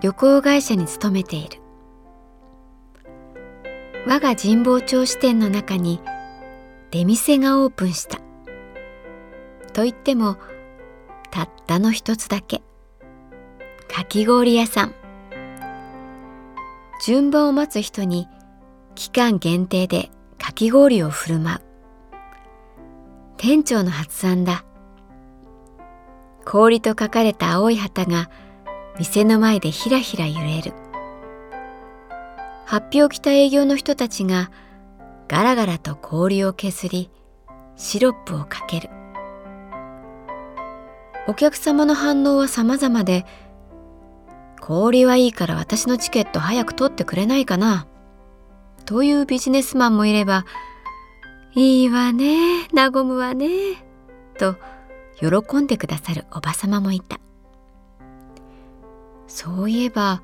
旅行会社に勤めている。我が神保町支店の中に出店がオープンした。と言ってもたったの一つだけ。かき氷屋さん。順番を待つ人に期間限定でかき氷を振る舞う。店長の発案だ。氷と書かれた青い旗が店の前でひらひら揺れる。発表来た営業の人たちがガラガラと氷を削りシロップをかける。お客様の反応は様々で氷はいいから私のチケット早く取ってくれないかな？というビジネスマンもいればいいわね和むわねと喜んでくださるおばさまもいた。そういえば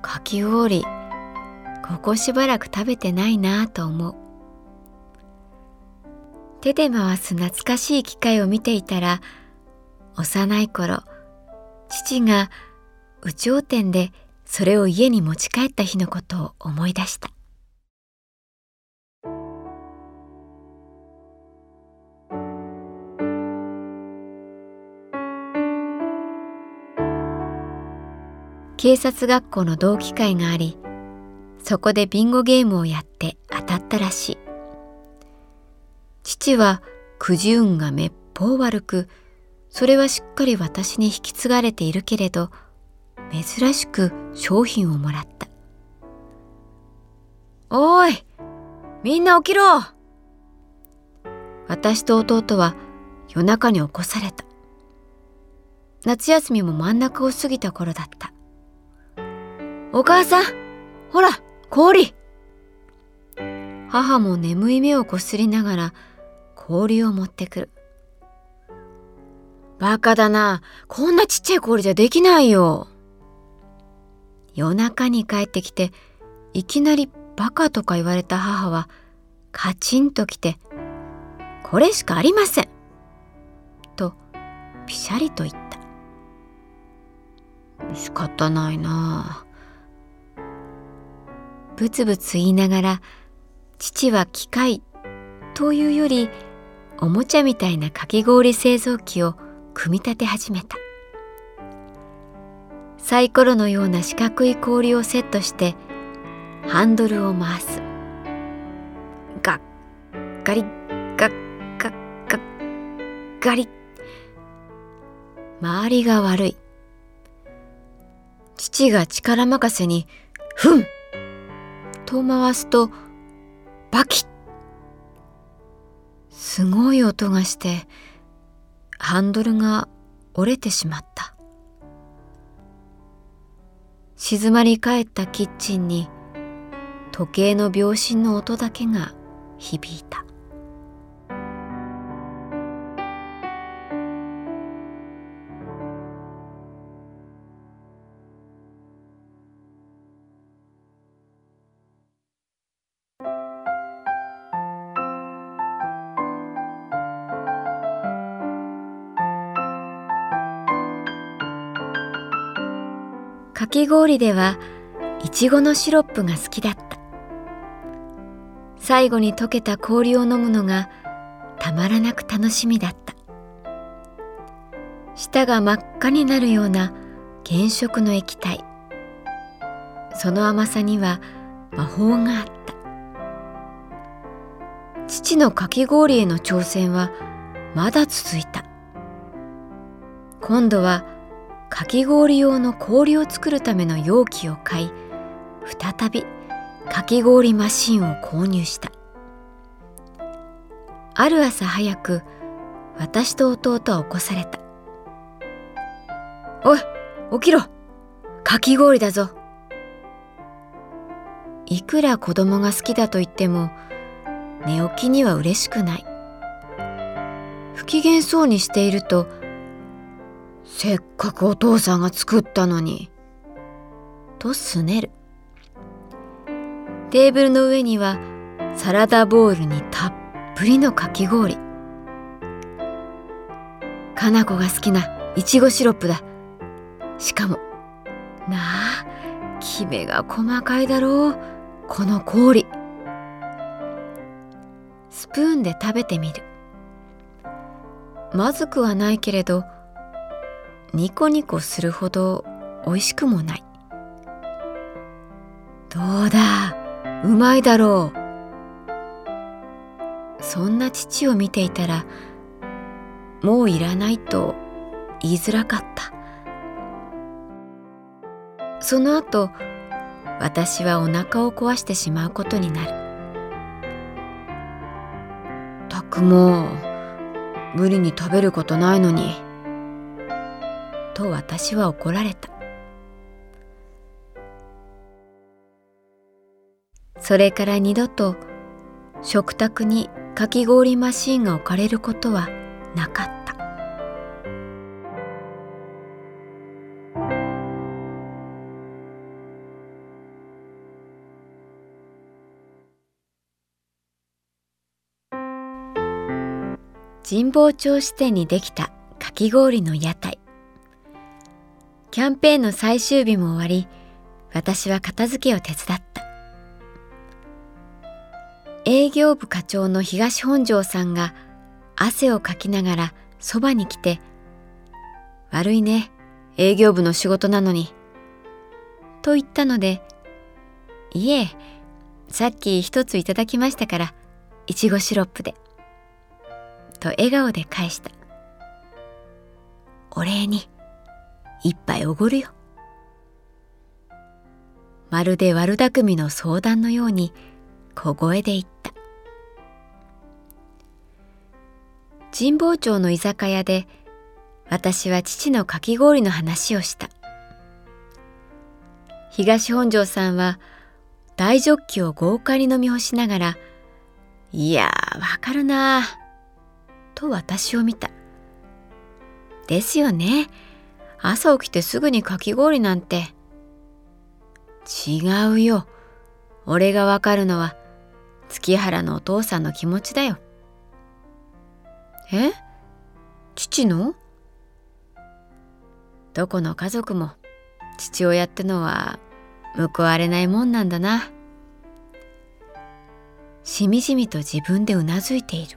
かき氷ここしばらく食べてないなぁと思う。手で回す懐かしい機械を見ていたら幼い頃父が有頂天でそれを家に持ち帰った日のことを思い出した。警察学校の同期会がありそこでビンゴゲームをやって当たったらしい。父はくじ運がめっぽう悪くそれはしっかり私に引き継がれているけれど珍しく商品をもらった「おいみんな起きろ!」私と弟は夜中に起こされた。夏休みも真ん中を過ぎた頃だった。お母さんほら氷母も眠い目をこすりながら氷を持ってくる。バカだな。こんなちっちゃい氷じゃできないよ。夜中に帰ってきていきなりバカとか言われた母はカチンときて「これしかありません」とぴしゃりと言った。仕方ないなあ。ブツブツ言いながら父は機械というよりおもちゃみたいなかき氷製造機を組み立て始めた。サイコロのような四角い氷をセットしてハンドルを回す。ガッガリッガッガッガッガリ周りが悪い。父が力任せに「ふん!」と回すとバキッ。すごい音がしてハンドルが折れてしまった。静まり返ったキッチンに時計の秒針の音だけが響いた。かき氷ではいちごのシロップが好きだった。最後に溶けた氷を飲むのがたまらなく楽しみだった。舌が真っ赤になるような原色の液体。その甘さには魔法があった。父のかき氷への挑戦はまだ続いた。今度はかき氷用の氷を作るための容器を買い再びかき氷マシンを購入した。ある朝早く私と弟は起こされた「おい起きろ。かき氷だぞ」いくら子供が好きだと言っても寝起きには嬉しくない。不機嫌そうにしているとせっかくお父さんが作ったのに。とすねる。テーブルの上にはサラダボウルにたっぷりのかき氷。かな子が好きないちごシロップだ。しかもなあきめが細かいだろう。この氷。スプーンで食べてみる。まずくはないけれどニコニコするほど美味しくもない。どうだ？うまいだろう。そんな父を見ていたらもういらないと言いづらかった。その後私はお腹を壊してしまうことになる。たくも無理に食べることないのに。と私は怒られた。それから二度と食卓にかき氷マシンが置かれることはなかった。神保町支店にできたかき氷の屋台。キャンペーンの最終日も終わり私は片付けを手伝った。営業部課長の東本庄さんが汗をかきながらそばに来て「悪いね営業部の仕事なのに」と言ったので「いえさっき一ついただきましたからいちごシロップで」と笑顔で返した。お礼に。一杯おごるよまるで悪巧みの相談のように小声で言った神保町の居酒屋で私は父のかき氷の話をした東本庄さんは大ジョッキを豪快に飲み干しながら「いやわかるなと私を見た。ですよね。朝起きてすぐにかき氷なんて。違うよ。俺がわかるのは月原のお父さんの気持ちだよ。え？父の？どこの家族も父親ってのは報われないもんなんだな。しみじみと自分でうなずいている。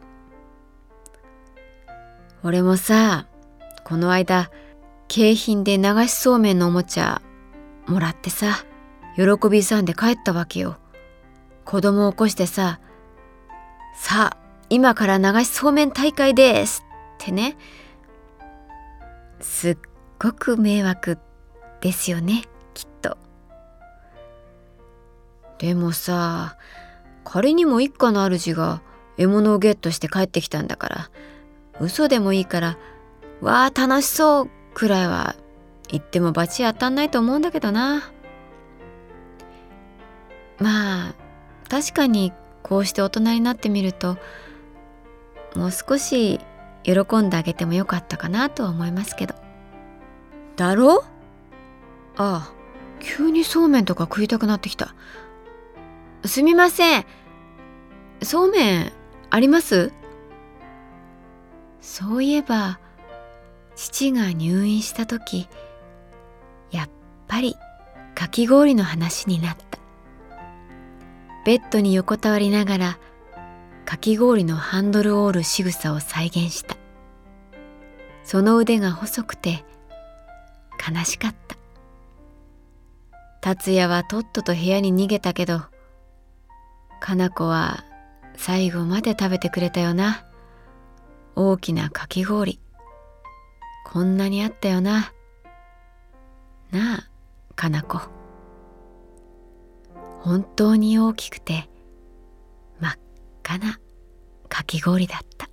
俺もさこの間景品で流しそうめんのおもちゃもらってさ喜びさんで帰ったわけよ。子供を起こしてさ「さあ今から流しそうめん大会です」ってね。すっごく迷惑ですよねきっと。でもさ仮にも一家の主が獲物をゲットして帰ってきたんだから嘘でもいいから「わあ楽しそう」くらいは言っても罰当たんないと思うんだけどな。まあ確かにこうして大人になってみるともう少し喜んであげてもよかったかなとは思いますけど。だろ？ああ急にそうめんとか食いたくなってきた。すみません。そうめんあります？そういえば父が入院した時やっぱりかき氷の話になった。ベッドに横たわりながらかき氷のハンドルを折る仕草を再現した。その腕が細くて悲しかった。達也はとっとと部屋に逃げたけどかな子は最後まで食べてくれたよな。大きなかき氷。こんなにあったよな。なあかな子本当に大きくて真っ赤なかき氷だった。